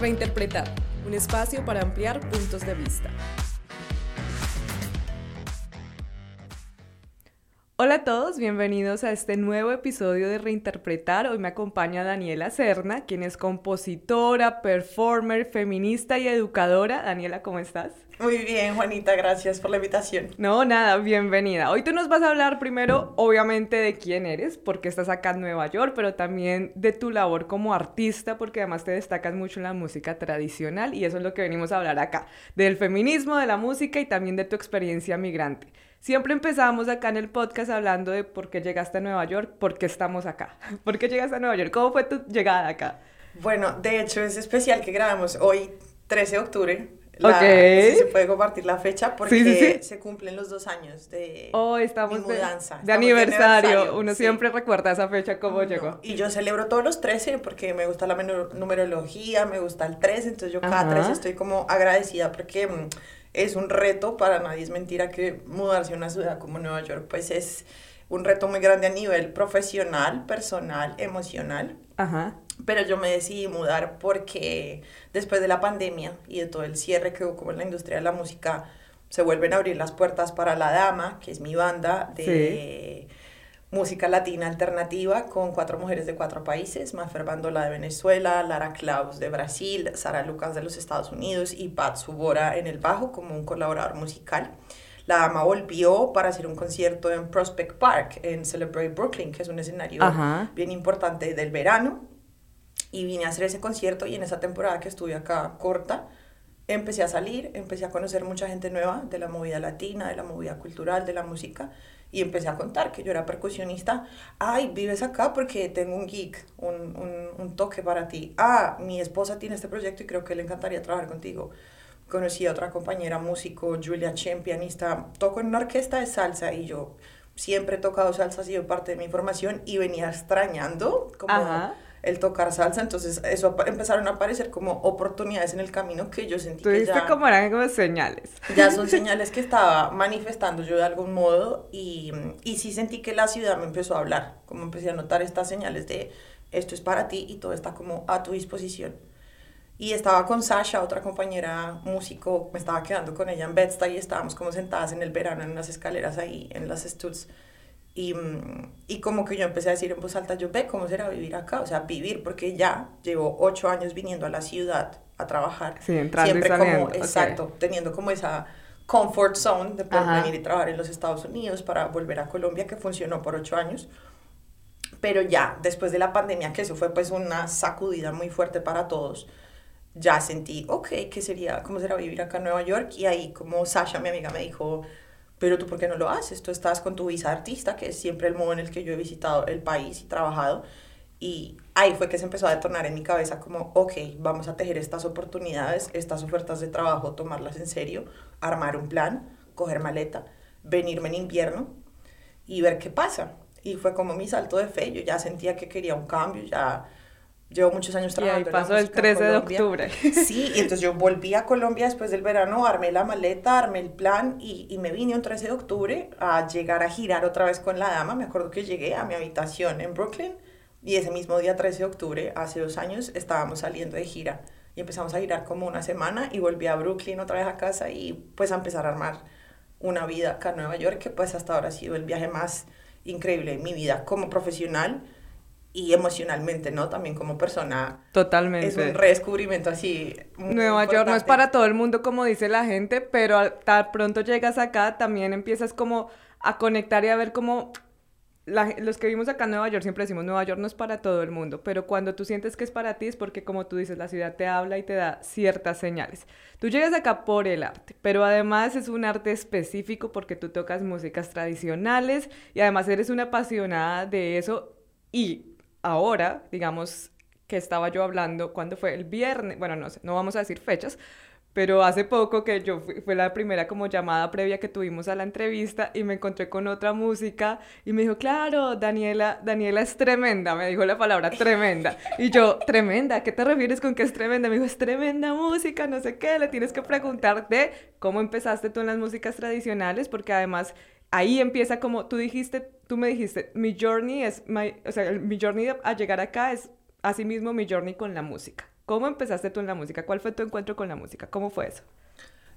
Reinterpretar, un espacio para ampliar puntos de vista. Hola a todos, bienvenidos a este nuevo episodio de Reinterpretar. Hoy me acompaña Daniela Serna, quien es compositora, performer, feminista y educadora. Daniela, ¿cómo estás? Muy bien, Juanita, gracias por la invitación. No, nada, bienvenida. Hoy tú nos vas a hablar primero, obviamente, de quién eres, porque estás acá en Nueva York, pero también de tu labor como artista, porque además te destacas mucho en la música tradicional y eso es lo que venimos a hablar acá, del feminismo, de la música y también de tu experiencia migrante. Siempre empezamos acá en el podcast hablando de por qué llegaste a Nueva York, por qué estamos acá, por qué llegaste a Nueva York, cómo fue tu llegada acá. Bueno, de hecho es especial que grabamos hoy, 13 de octubre, ok. se puede compartir la fecha porque se cumplen los dos años de oh, estamos mi mudanza. De, aniversario. Uno siempre recuerda esa fecha, cómo llegó. Y yo celebro todos los 13 porque me gusta la numerología, me gusta el 13, entonces yo cada 13 estoy como agradecida porque mm, es un reto, para nadie es mentira que mudarse a una ciudad como Nueva York, pues es un reto muy grande a nivel profesional, personal, emocional. Ajá. Pero yo me decidí mudar porque después de la pandemia y de todo el cierre que hubo como en la industria de la música, se vuelven a abrir las puertas para La Dama, que es mi banda de música latina alternativa con cuatro mujeres de cuatro países, Mafer Bandola de Venezuela, Lara Klaus de Brasil, Sara Lucas de los Estados Unidos y Pat Subora en el bajo como un colaborador musical. La dama volvió para hacer un concierto en Prospect Park, en Celebrate Brooklyn, que es un escenario bien importante del verano. Y vine a hacer ese concierto y en esa temporada que estuve acá corta, empecé a salir, empecé a conocer mucha gente nueva de la movida latina, de la movida cultural, de la música. Y empecé a contar que yo era percusionista. Ay, vives acá porque tengo un geek, un, un, un toque para ti. Ah, mi esposa tiene este proyecto y creo que le encantaría trabajar contigo conocí a otra compañera músico, Julia Chen, pianista, toco en una orquesta de salsa y yo siempre he tocado salsa, ha sido parte de mi formación y venía extrañando como el tocar salsa, entonces eso empezaron a aparecer como oportunidades en el camino que yo sentí que ya... como eran como señales. Ya son señales que estaba manifestando yo de algún modo y, y sí sentí que la ciudad me empezó a hablar, como empecé a notar estas señales de esto es para ti y todo está como a tu disposición. Y estaba con Sasha, otra compañera músico, me estaba quedando con ella en Bed-Stuy y estábamos como sentadas en el verano en unas escaleras ahí, en las Studs. Y, y, como que yo empecé a decir en voz alta, yo ve cómo será vivir acá, o sea, vivir, porque ya llevo ocho años viniendo a la ciudad a trabajar. Sí, entrando Siempre y como, exacto, teniendo como esa comfort zone de poder venir y trabajar en los Estados Unidos para volver a Colombia, que funcionó por ocho años. Pero ya, después de la pandemia, que eso fue pues una sacudida muy fuerte para todos, ya sentí, ok, ¿qué sería? ¿Cómo será vivir acá en Nueva York? Y ahí como Sasha, mi amiga, me dijo, pero tú por qué no lo haces? Tú estás con tu visa artista, que es siempre el modo en el que yo he visitado el país y trabajado. Y ahí fue que se empezó a detonar en mi cabeza como, ok, vamos a tejer estas oportunidades, estas ofertas de trabajo, tomarlas en serio, armar un plan, coger maleta, venirme en invierno y ver qué pasa. Y fue como mi salto de fe, yo ya sentía que quería un cambio, ya Llevo muchos años trabajando. Y pasó el 13 de octubre. Sí, y entonces yo volví a Colombia después del verano, armé la maleta, armé el plan y, y, me vine un 13 de octubre a llegar a girar otra vez con la dama. Me acuerdo que llegué a mi habitación en Brooklyn y ese mismo día, 13 de octubre, hace dos años, estábamos saliendo de gira y empezamos a girar como una semana y volví a Brooklyn otra vez a casa y pues a empezar a armar una vida acá en Nueva York que pues hasta ahora ha sido el viaje más increíble de mi vida como profesional y emocionalmente, ¿no? También como persona. Totalmente. Es un redescubrimiento así. Nueva York no es para todo el mundo como dice la gente, pero tan pronto llegas acá también empiezas como a conectar y a ver cómo los que vivimos acá en Nueva York siempre decimos Nueva York no es para todo el mundo, pero cuando tú sientes que es para ti es porque como tú dices la ciudad te habla y te da ciertas señales. Tú llegas acá por el arte, pero además es un arte específico porque tú tocas músicas tradicionales y además eres una apasionada de eso y ahora, digamos que estaba yo hablando, cuando fue el viernes, bueno, no sé, no vamos a decir fechas, pero hace poco que yo fue la primera como llamada previa que tuvimos a la entrevista y me encontré con otra música y me dijo, claro, Daniela, Daniela es tremenda, me dijo la palabra tremenda. Y yo, tremenda, ¿qué te refieres con que es tremenda? Me dijo, es tremenda música, no sé qué, le tienes que preguntar de cómo empezaste tú en las músicas tradicionales, porque además ahí empieza como tú dijiste, tú me dijiste, mi journey es, my, o sea, mi journey a llegar acá es asimismo mi journey con la música. ¿Cómo empezaste tú en la música? ¿Cuál fue tu encuentro con la música? ¿Cómo fue eso?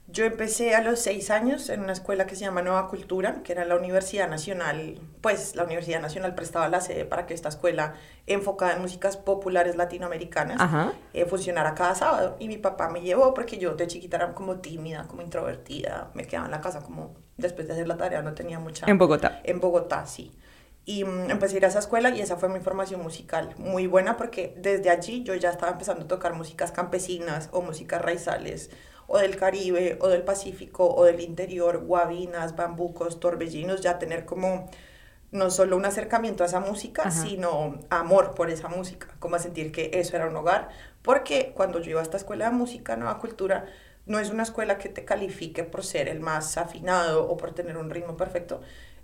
Yo empecé a los seis años en una escuela que se llama Nueva Cultura, que era la Universidad Nacional, pues la Universidad Nacional prestaba la sede para que esta escuela enfocada en músicas populares latinoamericanas eh, funcionara cada sábado. Y mi papá me llevó porque yo de chiquita era como tímida, como introvertida, me quedaba en la casa como después de hacer la tarea no tenía mucha... En Bogotá. En Bogotá, sí. Y mm, empecé a ir a esa escuela y esa fue mi formación musical, muy buena porque desde allí yo ya estaba empezando a tocar músicas campesinas o músicas raizales o del Caribe, o del Pacífico, o del interior, guabinas, bambucos, torbellinos, ya tener como no solo un acercamiento a esa música, sino amor por esa música, como a sentir que eso era un hogar, porque cuando yo iba a esta escuela de música, Nueva Cultura, no es una escuela que te califique por ser el más afinado o por tener un ritmo perfecto,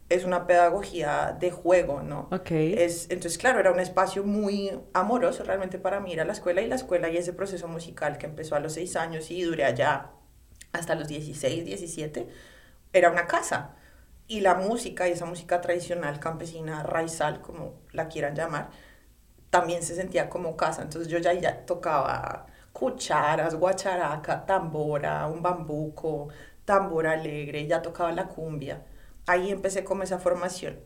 es una pedagogía de juego, ¿no? Ok. Es, entonces, claro, era un espacio muy amoroso realmente para mí ir a la escuela y la escuela y ese proceso musical que empezó a los seis años y duré allá hasta los 16, 17, era una casa. Y la música y esa música tradicional, campesina, raizal, como la quieran llamar, también se sentía como casa. Entonces yo ya, ya tocaba cucharas, guacharaca, tambora, un bambuco, tambor alegre, ya tocaba la cumbia ahí empecé como esa formación.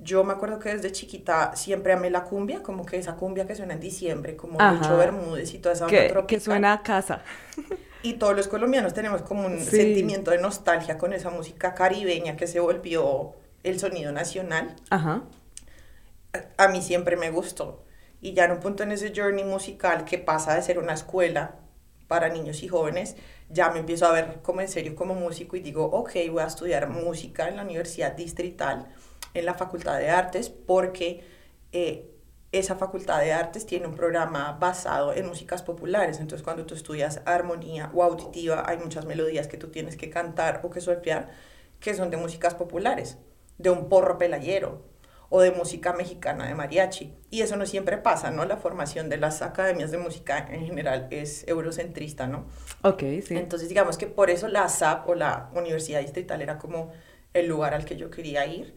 Yo me acuerdo que desde chiquita siempre amé la cumbia, como que esa cumbia que suena en diciembre, como mucho Bermúdez y toda esa que, que suena a casa. Y todos los colombianos tenemos como un sentimiento de nostalgia con esa música caribeña que se volvió el sonido nacional. Ajá. A mí siempre me gustó. Y ya en un punto en ese journey musical que pasa de ser una escuela para niños y jóvenes, ya me empiezo a ver como en serio como músico y digo, ok, voy a estudiar música en la Universidad Distrital, en la Facultad de Artes, porque eh, esa Facultad de Artes tiene un programa basado en músicas populares. Entonces, cuando tú estudias armonía o auditiva, hay muchas melodías que tú tienes que cantar o que solfear que son de músicas populares, de un porro pelayero, o de música mexicana de mariachi. Y eso no siempre pasa, ¿no? La formación de las academias de música en general es eurocentrista, ¿no? Ok, sí. Entonces, digamos que por eso la SAP o la Universidad Distrital era como el lugar al que yo quería ir.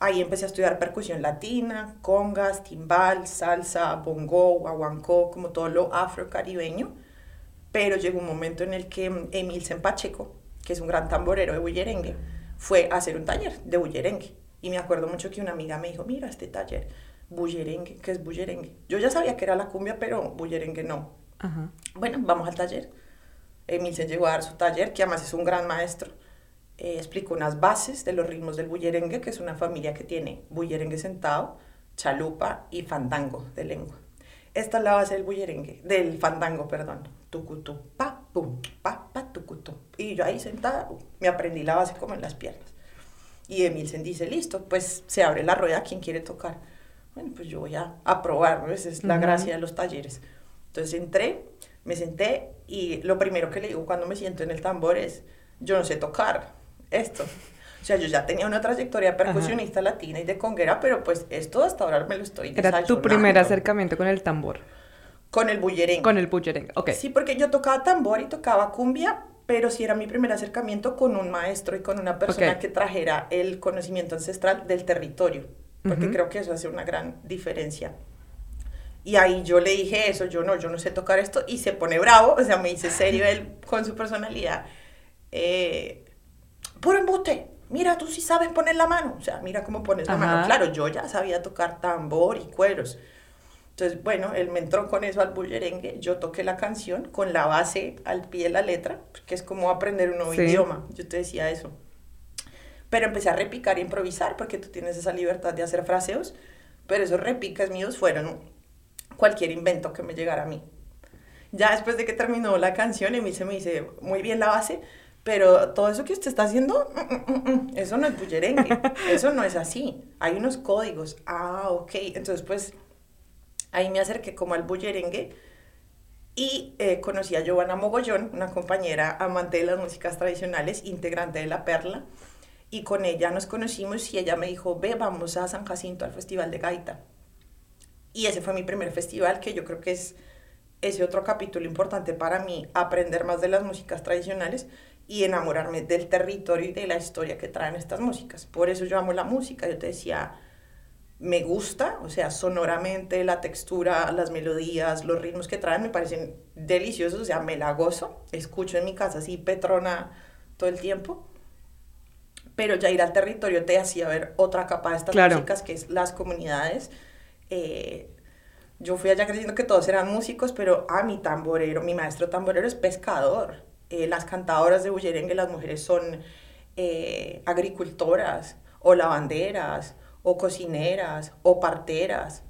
Ahí empecé a estudiar percusión latina, congas, timbal, salsa, bongo, guaguancó, como todo lo afrocaribeño. Pero llegó un momento en el que Emil Sempacheco, que es un gran tamborero de bullerengue, fue a hacer un taller de bullerengue y me acuerdo mucho que una amiga me dijo, mira este taller, bullerengue, ¿qué es bullerengue? Yo ya sabía que era la cumbia, pero bullerengue no. Bueno, vamos al taller. Emil se llegó a dar su taller, que además es un gran maestro. Eh, explicó unas bases de los ritmos del bullerengue, que es una familia que tiene bullerengue sentado, chalupa y fandango de lengua. Esta es la base del bullerengue, del fandango, perdón. Tucutú, pa, pum, pa, pa, tucutú. Y yo ahí sentada, me aprendí la base como en las piernas. Y Emilsen dice, listo, pues se abre la rueda, ¿quién quiere tocar? Bueno, pues yo voy a, probar, Esa es la gracia de los talleres. Entonces entré, me senté y lo primero que le digo cuando me siento en el tambor es, yo no sé tocar esto. O sea, yo ya tenía una trayectoria percusionista latina y de conguera, pero pues esto hasta ahora me lo estoy Era tu primer acercamiento con el tambor. Con el bullerengue. Con el bullerengue, ok. Sí, porque yo tocaba tambor y tocaba cumbia, pero sí era mi primer acercamiento con un maestro y con una persona que trajera el conocimiento ancestral del territorio, porque creo que eso hace una gran diferencia. Y ahí yo le dije eso, yo no, yo no sé tocar esto, y se pone bravo, o sea, me dice serio él con su personalidad. Eh, puro embuste, mira, tú sí sabes poner la mano, o sea, mira cómo pones la mano. Claro, yo ya sabía tocar tambor y cueros, entonces, bueno, él me entró con eso al bullerengue, yo toqué la canción con la base al pie de la letra, que es como aprender un nuevo idioma, yo te decía eso. Pero empecé a repicar e improvisar, porque tú tienes esa libertad de hacer fraseos, pero esos repicas míos fueron cualquier invento que me llegara a mí. Ya después de que terminó la canción, Emil se me dice, muy bien la base, pero todo eso que usted está haciendo, mm, mm, mm, eso no es bullerengue, eso no es así, hay unos códigos. Ah, ok, entonces pues Ahí me acerqué como al bullerengue y eh, conocí a Giovanna Mogollón, una compañera amante de las músicas tradicionales, integrante de La Perla, y con ella nos conocimos y ella me dijo, ve, vamos a San Jacinto al Festival de Gaita. Y ese fue mi primer festival, que yo creo que es ese otro capítulo importante para mí, aprender más de las músicas tradicionales y enamorarme del territorio y de la historia que traen estas músicas. Por eso yo amo la música. Yo te decía, me gusta, o sea, sonoramente, la textura, las melodías, los ritmos que traen me parecen deliciosos, o sea, me la gozo, escucho en mi casa así Petrona todo el tiempo, pero ya ir al territorio te hacía ver otra capa de estas músicas, que es las comunidades. Eh, yo fui allá creyendo que todos eran músicos, pero a mi tamborero, mi maestro tamborero es pescador. Eh, las cantadoras de bullerengue, las mujeres son eh, agricultoras o lavanderas o cocineras o parteras.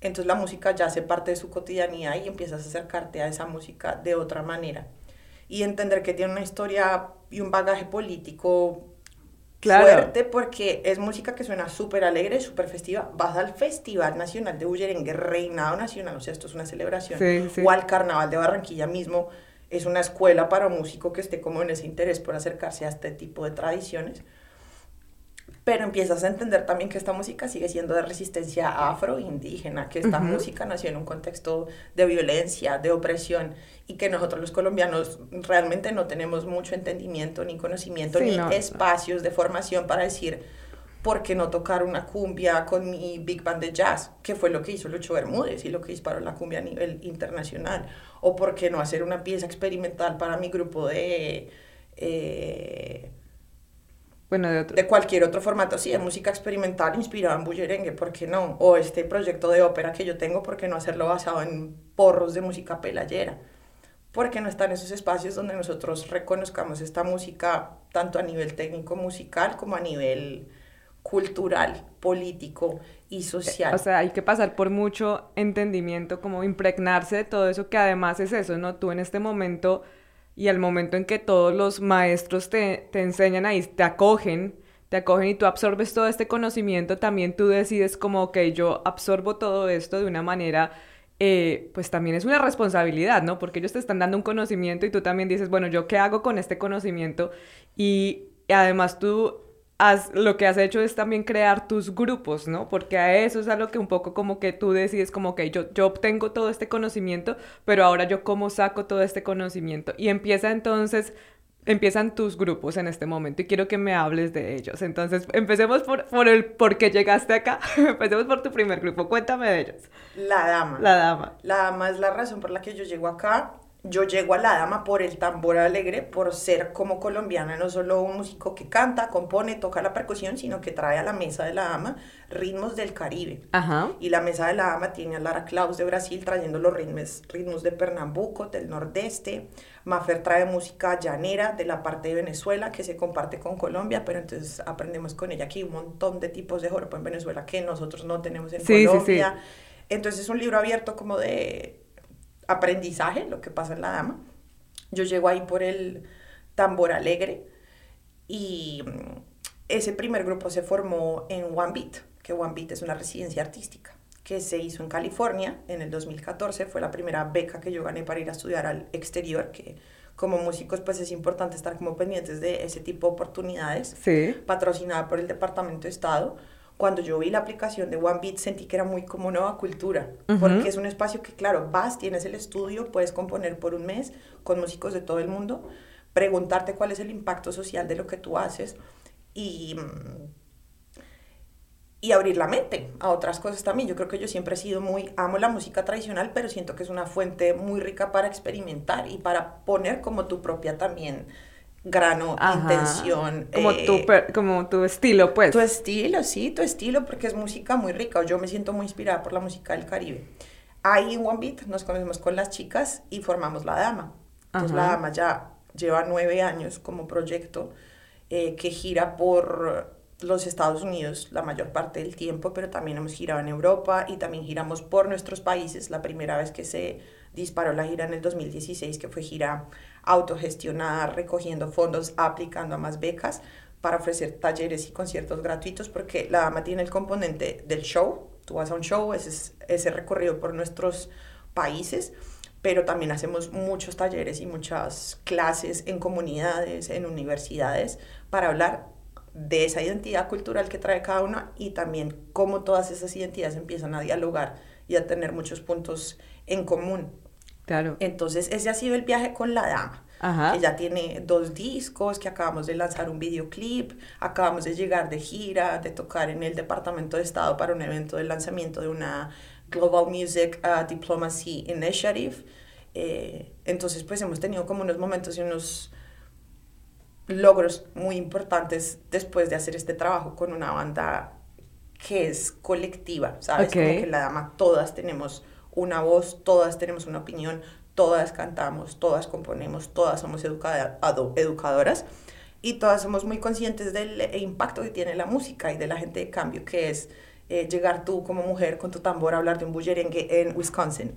Entonces la música ya hace parte de su cotidianidad y empiezas a acercarte a esa música de otra manera. Y entender que tiene una historia y un bagaje político fuerte porque es música que suena súper alegre, súper festiva. Vas al Festival Nacional de Bullerengue, Reinado Nacional, o sea, esto es una celebración. O al Carnaval de Barranquilla mismo, es una escuela para un músico que esté como en ese interés por acercarse a este tipo de tradiciones pero empiezas a entender también que esta música sigue siendo de resistencia afro-indígena, que esta música nació en un contexto de violencia, de opresión, y que nosotros los colombianos realmente no tenemos mucho entendimiento, ni conocimiento, ni espacios de formación para decir, ¿por qué no tocar una cumbia con mi big band de jazz? Que fue lo que hizo Lucho Bermúdez y lo que disparó la cumbia a nivel internacional. O ¿por qué no hacer una pieza experimental para mi grupo de... Eh, bueno, de, otro. de cualquier otro formato, sí, de música experimental inspirada en bullerengue, ¿por qué no? O este proyecto de ópera que yo tengo, ¿por qué no hacerlo basado en porros de música pelayera? ¿Por qué no están esos espacios donde nosotros reconozcamos esta música tanto a nivel técnico musical como a nivel cultural, político y social. O sea, hay que pasar por mucho entendimiento, como impregnarse de todo eso, que además es eso, ¿no? Tú en este momento y al momento en que todos los maestros te, te enseñan ahí, te acogen, te acogen y tú absorbes todo este conocimiento, también tú decides como, ok, yo absorbo todo esto de una manera, eh, pues también es una responsabilidad, ¿no? Porque ellos te están dando un conocimiento y tú también dices, bueno, ¿yo qué hago con este conocimiento? Y además tú lo que has hecho es también crear tus grupos, ¿no? Porque a eso es a lo que un poco como que tú decides como que yo, yo obtengo todo este conocimiento, pero ahora yo cómo saco todo este conocimiento. Y empieza entonces, empiezan tus grupos en este momento y quiero que me hables de ellos. Entonces, empecemos por, por el por qué llegaste acá. empecemos por tu primer grupo. Cuéntame de ellos. La dama. La dama. La dama es la razón por la que yo llego acá yo llego a la dama por el tambor alegre, por ser como colombiana, no solo un músico que canta, compone, toca la percusión, sino que trae a la mesa de la dama ritmos del Caribe. Y la mesa de la dama tiene a Lara Claus de Brasil trayendo los ritmos, ritmos de Pernambuco, del nordeste. Mafer trae música llanera de la parte de Venezuela que se comparte con Colombia, pero entonces aprendemos con ella hay un montón de tipos de joropo en Venezuela que nosotros no tenemos en Colombia. Entonces es un libro abierto como de aprendizaje, lo que pasa en la dama. Yo llego ahí por el tambor alegre y mm, ese primer grupo se formó en One Beat, que One Beat es una residencia artística que se hizo en California en el 2014. Fue la primera beca que yo gané para ir a estudiar al exterior, que como músicos pues es importante estar como pendientes de ese tipo de oportunidades. Sí. Patrocinada por el Departamento de Estado cuando yo vi la aplicación de OneBeat sentí que era muy como nueva cultura, porque es un espacio que, claro, vas, tienes el estudio, puedes componer por un mes con músicos de todo el mundo, preguntarte cuál es el impacto social de lo que tú haces y, y abrir la mente a otras cosas también. Yo creo que yo siempre he sido muy, amo la música tradicional, pero siento que es una fuente muy rica para experimentar y para poner como tu propia también grano, intención. Como, tu, eh, como tu estilo, pues. Tu estilo, sí, tu estilo, porque es música muy rica. Yo me siento muy inspirada por la música del Caribe. Ahí en One Beat nos conocemos con las chicas y formamos La Dama. Entonces La Dama ya lleva nueve años como proyecto eh, que gira por los Estados Unidos la mayor parte del tiempo, pero también hemos girado en Europa y también giramos por nuestros países. La primera vez que se disparó la gira en el 2016, que fue gira autogestionada, recogiendo fondos, aplicando a más becas para ofrecer talleres y conciertos gratuitos, porque la dama tiene el componente del show, tú vas a un show, ese, ese recorrido por nuestros países, pero también hacemos muchos talleres y muchas clases en comunidades, en universidades, para hablar de esa identidad cultural que trae cada una y también cómo todas esas identidades empiezan a dialogar y a tener muchos puntos en común. Claro. Entonces, ese ha sido el viaje con la dama. que ya tiene dos discos, que acabamos de lanzar un videoclip, acabamos de llegar de gira, de tocar en el Departamento de Estado para un evento de lanzamiento de una Global Music uh, Diplomacy Initiative. Eh, entonces, pues hemos tenido como unos momentos y unos logros muy importantes después de hacer este trabajo con una banda que es colectiva, ¿sabes? Como que la dama, todas tenemos una voz, todas tenemos una opinión, todas cantamos, todas componemos, todas somos educadoras y todas somos muy conscientes del impacto que tiene la música y de la gente de cambio, que es eh, llegar tú como mujer con tu tambor a hablar de un bullerengue en Wisconsin.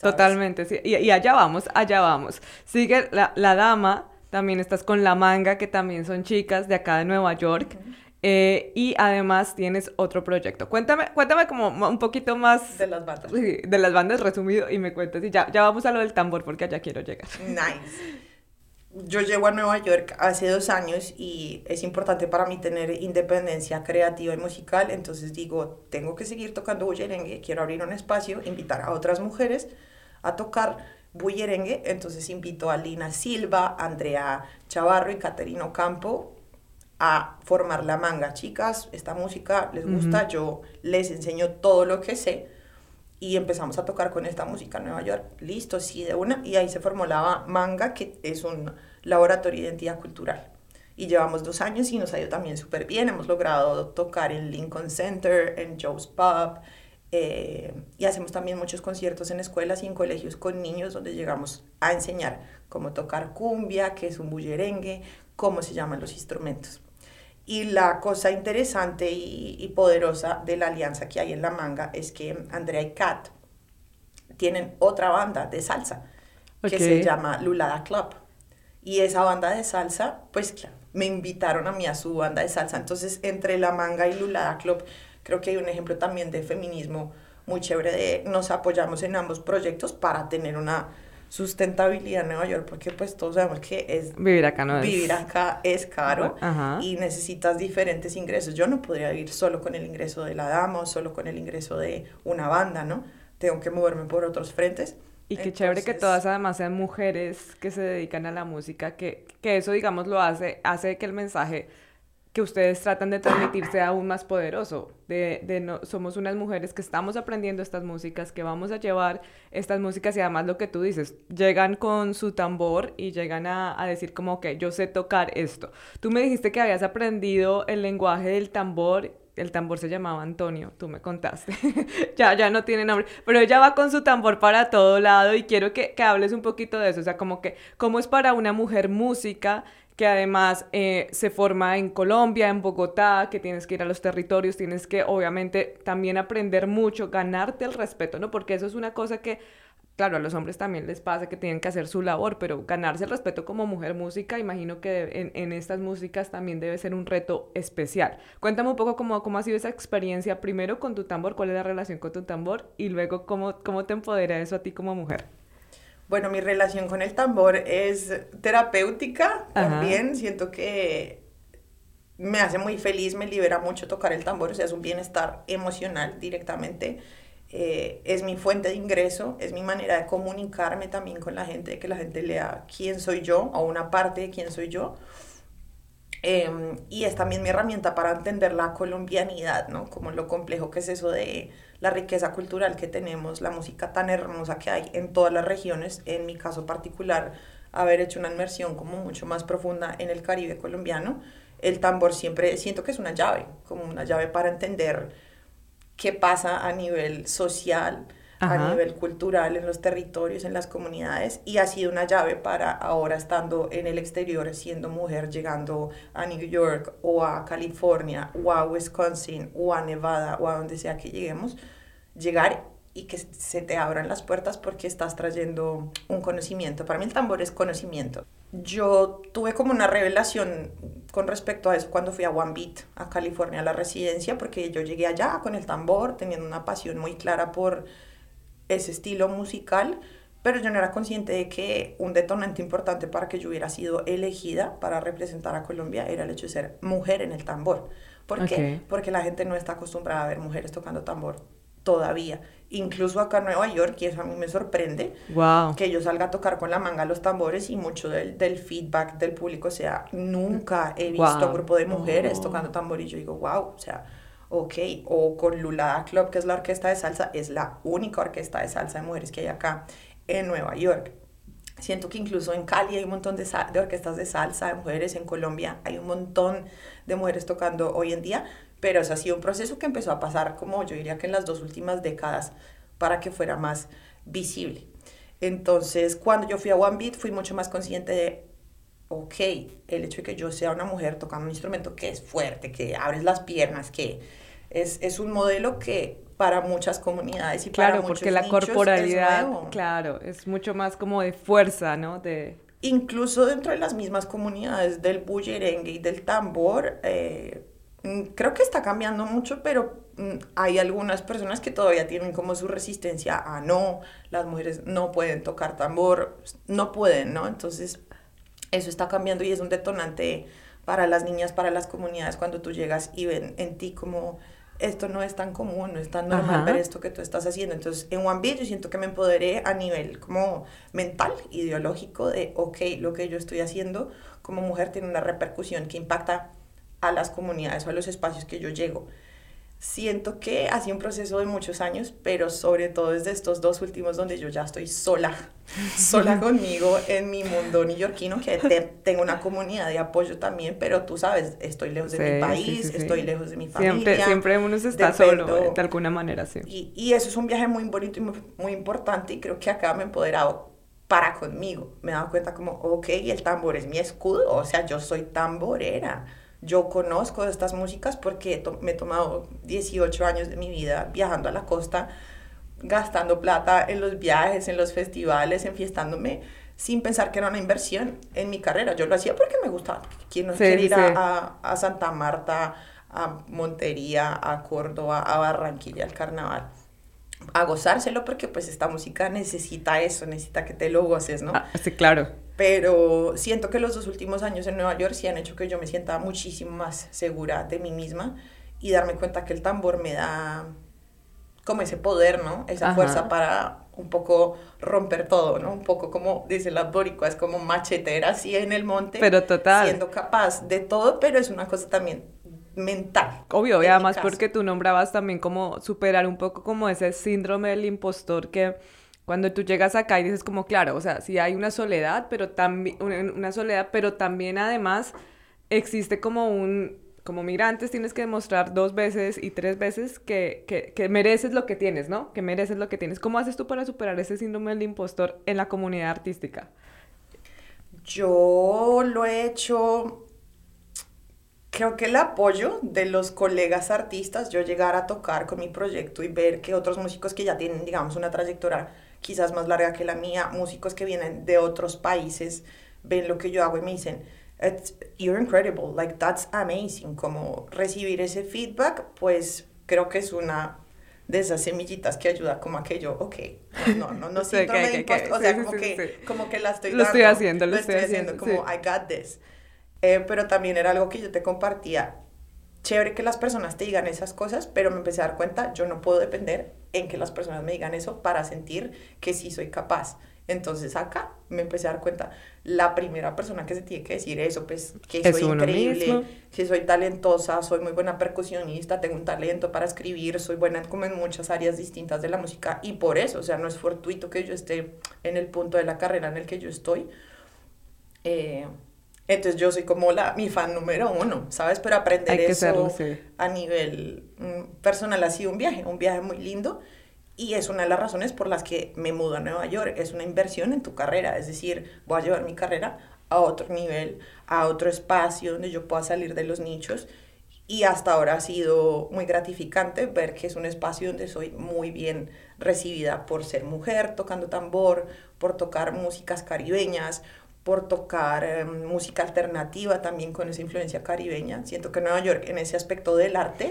Totalmente, sí. Y, allá vamos, allá vamos. Sigue la, la, dama, también estás con la manga, que también son chicas de acá de Nueva York. Eh, y además tienes otro proyecto. Cuéntame, cuéntame como un poquito más... De las bandas. De las bandas resumido y me cuentas y ya, ya vamos a lo del tambor porque allá quiero llegar. Nice. Yo llego a Nueva York hace dos años y es importante para mí tener independencia creativa y musical, entonces digo, tengo que seguir tocando bullerengue, quiero abrir un espacio, invitar a otras mujeres a tocar bullerengue, entonces invito a Lina Silva, Andrea Chavarro y Caterino Campo a formar la manga. Chicas, esta música les gusta, yo les enseño todo lo que sé y empezamos a tocar con esta música en Nueva York. Listo, sí, de una. Y ahí se formó la manga, que es un laboratorio de identidad cultural. Y llevamos dos años y nos ha ido también súper bien. Hemos logrado tocar en Lincoln Center, en Joe's Pub. Eh, y hacemos también muchos conciertos en escuelas y en colegios con niños donde llegamos a enseñar cómo tocar cumbia, qué es un bullerengue, cómo se llaman los instrumentos. Y la cosa interesante y, poderosa de la alianza que hay en la manga es que Andrea y Kat tienen otra banda de salsa que se llama Lulada Club. Y esa banda de salsa, pues claro, me invitaron a mí a su banda de salsa. Entonces, entre la manga y Lulada Club, creo que hay un ejemplo también de feminismo muy chévere de nos apoyamos en ambos proyectos para tener una sustentabilidad en Nueva York, porque pues todos sabemos que es... Vivir acá no es... Vivir acá es caro y necesitas diferentes ingresos. Yo no podría vivir solo con el ingreso de la dama o solo con el ingreso de una banda, ¿no? Tengo que moverme por otros frentes. Y qué chévere que todas además sean mujeres que se dedican a la música, que, que eso, digamos, lo hace, hace que el mensaje que ustedes tratan de transmitirse aún más poderoso, de, de no, somos unas mujeres que estamos aprendiendo estas músicas, que vamos a llevar estas músicas y además lo que tú dices, llegan con su tambor y llegan a, a decir como que yo sé tocar esto. Tú me dijiste que habías aprendido el lenguaje del tambor el tambor se llamaba Antonio, tú me contaste. ya, ya no tiene nombre. Pero ella va con su tambor para todo lado y quiero que, que, hables un poquito de eso. O sea, como que, ¿cómo es para una mujer música que además eh, se forma en Colombia, en Bogotá, que tienes que ir a los territorios, tienes que obviamente también aprender mucho, ganarte el respeto, ¿no? Porque eso es una cosa que, claro, a los hombres también les pasa que tienen que hacer su labor, pero ganarse el respeto como mujer música, imagino que en, estas músicas también debe ser un reto especial. Cuéntame un poco cómo, cómo ha sido esa experiencia, primero con tu tambor, cuál es la relación con tu tambor, y luego cómo, cómo te empodera eso a ti como mujer. Bueno, mi relación con el tambor es terapéutica también. Siento que me hace muy feliz, me libera mucho tocar el tambor, o sea, es un bienestar emocional directamente. Eh, es mi fuente de ingreso, es mi manera de comunicarme también con la gente, que la gente lea quién soy yo o una parte de quién soy yo. Em, y es también mi herramienta para entender la colombianidad, ¿no? Como lo complejo que es eso de la riqueza cultural que tenemos, la música tan hermosa que hay en todas las regiones, en mi caso particular, haber hecho una inmersión como mucho más profunda en el Caribe colombiano, el tambor siempre siento que es una llave, como una llave para entender qué pasa a nivel social, a nivel cultural, en los territorios, en las comunidades, y ha sido una llave para ahora estando en el exterior, siendo mujer, llegando a New York o a California o a Wisconsin o a Nevada o a donde sea que lleguemos, llegar y que se te abran las puertas porque estás trayendo un conocimiento. Para mí el tambor es conocimiento. Yo tuve como una revelación con respecto a eso cuando fui a One Beat, a California, a la residencia, porque yo llegué allá con el tambor, teniendo una pasión muy clara por ese estilo musical, pero yo no era consciente de que un detonante importante para que yo hubiera sido elegida para representar a Colombia era el hecho de ser mujer en el tambor. ¿Por qué? Porque la gente no está acostumbrada a ver mujeres tocando tambor todavía. Incluso acá en Nueva York, y eso a mí me sorprende, que yo salga a tocar con la manga los tambores y mucho del, del feedback del público sea, nunca he visto un grupo de mujeres oh. tocando tambor y yo digo, wow, o sea, ok, o con Lulada Club, que es la orquesta de salsa, es la única orquesta de salsa de mujeres que hay acá en Nueva York. Siento que incluso en Cali hay un montón de, de, orquestas de salsa de mujeres, en Colombia hay un montón de mujeres tocando hoy en día, pero eso ha sido un proceso que empezó a pasar como yo diría que en las dos últimas décadas para que fuera más visible. Entonces, cuando yo fui a One Beat, fui mucho más consciente de, ok, el hecho de que yo sea una mujer tocando un instrumento que es fuerte, que abres las piernas, que es, es un modelo que para muchas comunidades y claro, para muchos porque la corporalidad, claro, es mucho más como de fuerza, ¿no? De incluso dentro de las mismas comunidades del bullerengue y del tambor, eh, mm, creo que está cambiando mucho, pero mm, hay algunas personas que todavía tienen como su resistencia a no, las mujeres no pueden tocar tambor, no pueden, ¿no? Entonces, eso está cambiando y es un detonante para las niñas, para las comunidades, cuando tú llegas y ven en ti como esto no es tan común, no es tan normal ver esto que tú estás haciendo. Entonces, en One Beat yo siento que me empoderé a nivel como mental, ideológico, de, ok, lo que yo estoy haciendo como mujer tiene una repercusión que impacta a las comunidades o a los espacios que yo llego siento que ha sido un proceso de muchos años, pero sobre todo desde estos dos últimos donde yo ya estoy sola, sola conmigo en mi mundo neoyorquino, que tengo una comunidad de apoyo también, pero tú sabes, estoy lejos de mi país, estoy lejos de mi familia. Siempre, siempre uno se está solo, de alguna manera, sí. Y, y, eso es un viaje muy bonito y muy, muy importante y creo que acá me he empoderado para conmigo. Me he dado cuenta como, ok, el tambor es mi escudo, o sea, yo soy tamborera yo conozco estas músicas porque me he tomado 18 años de mi vida viajando a la costa, gastando plata en los viajes, en los festivales, enfiestándome, sin pensar que era una inversión en mi carrera. Yo lo hacía porque me gustaba. ¿Quién no quiere ir a, a, Santa Marta, a Montería, a Córdoba, a Barranquilla, al carnaval? A gozárselo porque pues esta música necesita eso, necesita que te lo goces, ¿no? Ah, sí, claro pero siento que los dos últimos años en Nueva York sí han hecho que yo me sienta muchísimo más segura de mí misma y darme cuenta que el tambor me da como ese poder, ¿no? Esa fuerza para un poco romper todo, ¿no? Un poco como dice la boricua, es como machetera así en el monte. Pero total. Siendo capaz de todo, pero es una cosa también mental. Obvio, y además porque tú nombrabas también como superar un poco como ese síndrome del impostor que cuando tú llegas acá y dices como, claro, o sea, sí hay una soledad, pero también, una soledad, pero también además existe como un, como migrantes tienes que demostrar dos veces y tres veces que, que, que, mereces lo que tienes, ¿no? Que mereces lo que tienes. ¿Cómo haces tú para superar ese síndrome del impostor en la comunidad artística? Yo lo he hecho, creo que el apoyo de los colegas artistas, yo llegar a tocar con mi proyecto y ver que otros músicos que ya tienen, digamos, una trayectoria quizás más larga que la mía, músicos que vienen de otros países, ven lo que yo hago y me dicen, you're incredible, like that's amazing, como recibir ese feedback, pues creo que es una de esas semillitas que ayuda como a que yo, ok, no, no, no, siento o sea, como, que, como que la estoy Lo estoy haciendo, lo, estoy, haciendo, como I got this. Eh, pero también era algo que yo te compartía, chévere que las personas te digan esas cosas, pero me empecé a dar cuenta, yo no puedo depender en que las personas me digan eso para sentir que sí soy capaz. Entonces acá me empecé a dar cuenta, la primera persona que se tiene que decir eso, pues que soy increíble, que soy talentosa, soy muy buena percusionista, tengo un talento para escribir, soy buena como en muchas áreas distintas de la música y por eso, o sea, no es fortuito que yo esté en el punto de la carrera en el que yo estoy. Eh, entonces yo soy como la, mi fan número uno, ¿sabes? Pero aprender eso a nivel mm, personal ha sido un viaje, un viaje muy lindo. Y es una de las razones por las que me mudo a Nueva York. Es una inversión en tu carrera. Es decir, voy a llevar mi carrera a otro nivel, a otro espacio donde yo pueda salir de los nichos. Y hasta ahora ha sido muy gratificante ver que es un espacio donde soy muy bien recibida por ser mujer, tocando tambor, por tocar músicas caribeñas, por tocar em, música alternativa también con esa influencia caribeña. Siento que Nueva York en ese aspecto del arte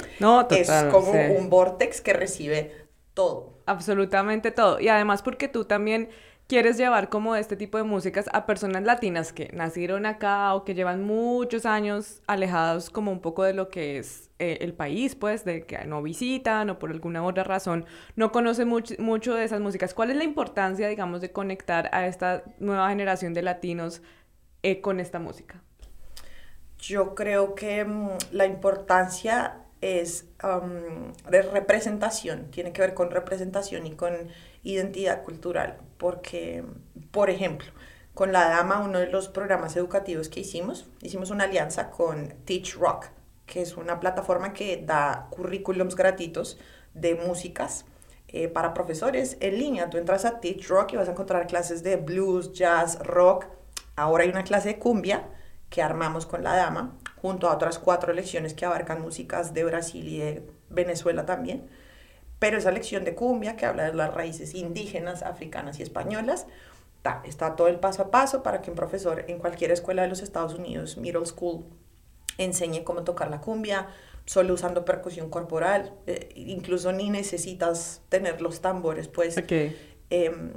es como un vortex que recibe todo. Absolutamente todo. Y además porque tú también quieres llevar como este tipo de músicas a personas latinas que nacieron acá o que llevan muchos años alejados como un poco de lo que es eh, el país, pues, de que no visitan o por alguna otra razón no conocen mucho de esas músicas. ¿Cuál es la importancia, digamos, de conectar a esta nueva generación de latinos eh, con esta música? Yo creo que mm, la importancia es de representación, tiene que ver con representación y con identidad cultural, porque, por ejemplo, con la dama, uno de los programas educativos que hicimos, hicimos una alianza con Teach Rock, que es una plataforma que da currículums gratuitos de músicas eh, para profesores en línea. Tú entras a Teach Rock y vas a encontrar clases de blues, jazz, rock. Ahora hay una clase de cumbia que armamos con la dama, junto a otras cuatro lecciones que abarcan músicas de Brasil y de Venezuela también. Pero esa lección de cumbia, que habla de las raíces indígenas, africanas y españolas, está todo el paso a paso para que un profesor en cualquier escuela de los Estados Unidos, middle school, enseñe cómo tocar la cumbia, solo usando percusión corporal, eh, incluso ni necesitas tener los tambores, pues. Okay. Em,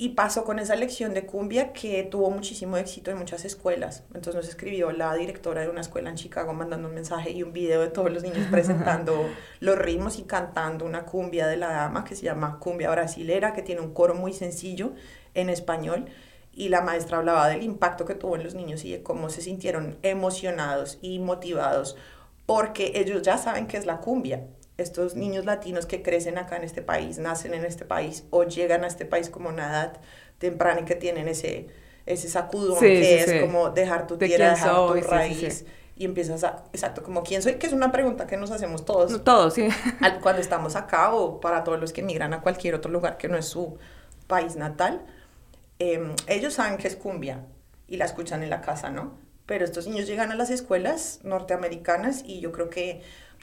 y pasó con esa lección de cumbia que tuvo muchísimo éxito en muchas escuelas. Entonces nos escribió la directora de una escuela en Chicago mandando un mensaje y un video de todos los niños presentando los ritmos y cantando una cumbia de la dama que se llama cumbia brasilera, que tiene un coro muy sencillo en español. Y la maestra hablaba del impacto que tuvo en los niños y de cómo se sintieron emocionados y motivados porque ellos ya saben qué es la cumbia estos niños latinos que crecen acá en este país, nacen en este país o llegan a este país como una edad temprana y que tienen ese, ese sacudón que es como dejar tu tierra, dejar tu raíz. Y empiezas a, exacto, como quién soy, que es una pregunta que nos hacemos todos. todos, sí. cuando estamos acá o para todos los que emigran a cualquier otro lugar que no es su país natal. Em, ellos saben que es cumbia y la escuchan en la casa, ¿no? Pero estos niños llegan a las escuelas norteamericanas y yo creo que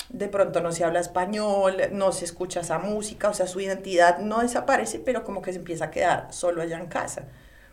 de pronto no se habla español, no se escucha esa música, o sea, su identidad no desaparece, pero como que se empieza a quedar solo allá en casa.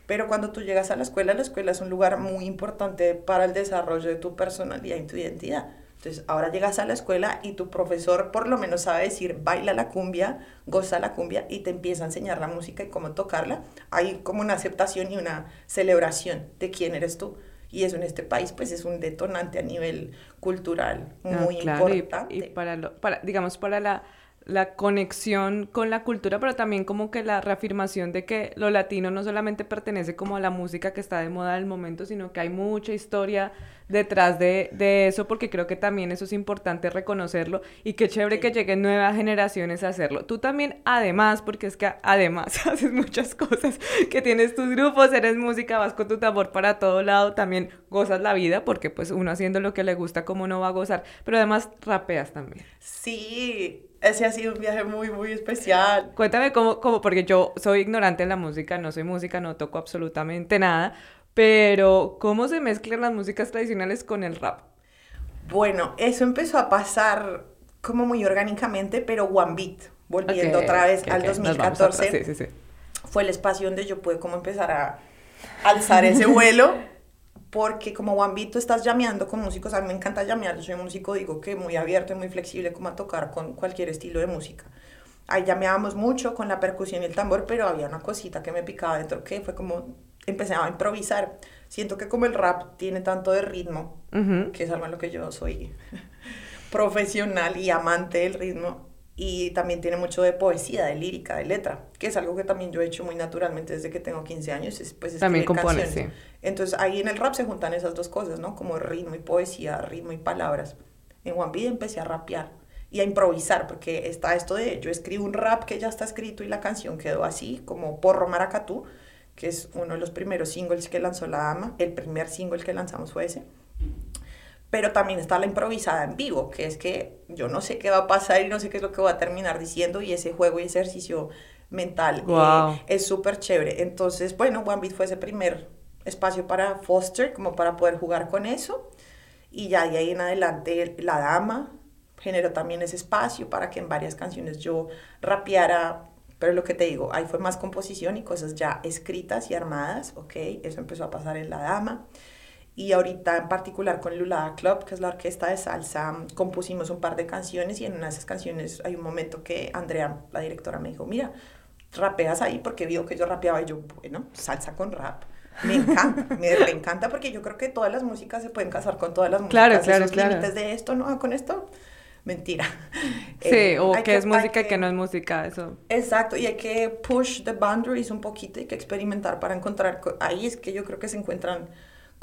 Pero cuando tú llegas a la escuela, la escuela es un lugar muy importante para el desarrollo de tu personalidad y tu identidad. Entonces, ahora llegas a la escuela y tu profesor por lo menos sabe decir, baila la cumbia, goza la cumbia y te empieza a enseñar la música y cómo tocarla. Hay como una aceptación y una celebración de quién eres tú y eso en este país pues es un detonante a nivel cultural muy importante. Y, para, lo, para, digamos, para la, la conexión con la cultura, pero también como que la reafirmación de que lo latino no solamente pertenece como a la música que está de moda del momento, sino que hay mucha historia detrás de, de, eso, porque creo que también eso es importante reconocerlo y qué chévere que lleguen nuevas generaciones a hacerlo. Tú también, además, porque es que además haces muchas cosas, que tienes tus grupos, eres música, vas con tu tambor para todo lado, también gozas la vida, porque pues uno haciendo lo que le gusta, como no va a gozar, pero además rapeas también. Sí, ese ha sido un viaje muy, muy especial. Cuéntame cómo, cómo, porque yo soy ignorante en la música, no soy música, no toco absolutamente nada, pero, ¿cómo se mezclan las músicas tradicionales con el rap? Bueno, eso empezó a pasar como muy orgánicamente, pero One Beat, volviendo otra vez al 2014, fue el espacio donde yo pude como empezar a alzar ese vuelo, porque como tú estás llameando con músicos, a mí me encanta llamear, yo soy músico, digo que muy abierto y muy flexible como a tocar con cualquier estilo de música. Ahí llameábamos mucho con la percusión y el tambor, pero había una cosita que me picaba dentro que fue como empecé a improvisar. Siento que como el rap tiene tanto de ritmo, que es algo en lo que yo soy profesional y amante del ritmo, y también tiene mucho de poesía, de lírica, de letra, que es algo que también yo he hecho muy naturalmente desde que tengo 15 años, es, pues también compones, sí. Entonces ahí en el rap se juntan esas dos cosas, ¿no? Como ritmo y poesía, ritmo y palabras. En One Beat empecé a rapear y a improvisar, porque está esto de yo escribo un rap que ya está escrito y la canción quedó así, como porro maracatú, que es uno de los primeros singles que lanzó La Dama. El primer single que lanzamos fue ese. Pero también está la improvisada en vivo, que es que yo no sé qué va a pasar y no sé qué es lo que voy a terminar diciendo y ese juego y ejercicio mental eh, es súper chévere. Entonces, bueno, One Beat fue ese primer espacio para Foster, como para poder jugar con eso. Y ya de ahí en adelante La Dama generó también ese espacio para que en varias canciones yo rapeara pero lo que te digo, ahí fue más composición y cosas ya escritas y armadas, ¿ok? Eso empezó a pasar en La Dama. Y ahorita en particular con Lulada Club, que es la orquesta de salsa, compusimos un par de canciones y en una de esas canciones hay un momento que Andrea, la directora, me dijo, mira, rapeas ahí porque vio que yo rapeaba y yo, bueno, salsa con rap. Me encanta, me encanta porque yo creo que todas las músicas se pueden casar con todas las músicas. Claro, claro, Esos límites de esto, ¿no? Con esto, mentira. Sí, eh, o que, es música y que no es música, eso. Exacto, y hay que push the boundaries un poquito y que experimentar para encontrar, ahí es que yo creo que se encuentran